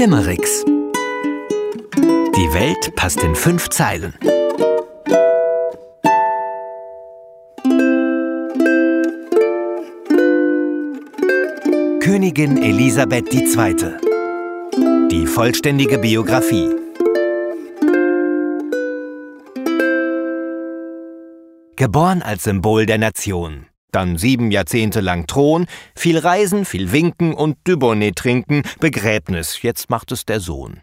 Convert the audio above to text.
Limericks. Die Welt passt in fünf Zeilen. Königin Elisabeth II. Die vollständige Biografie. Geboren als Symbol der Nation. Dann sieben Jahrzehnte lang Thron, viel Reisen, viel Winken und Dubonnet trinken, Begräbnis, jetzt macht es der Sohn.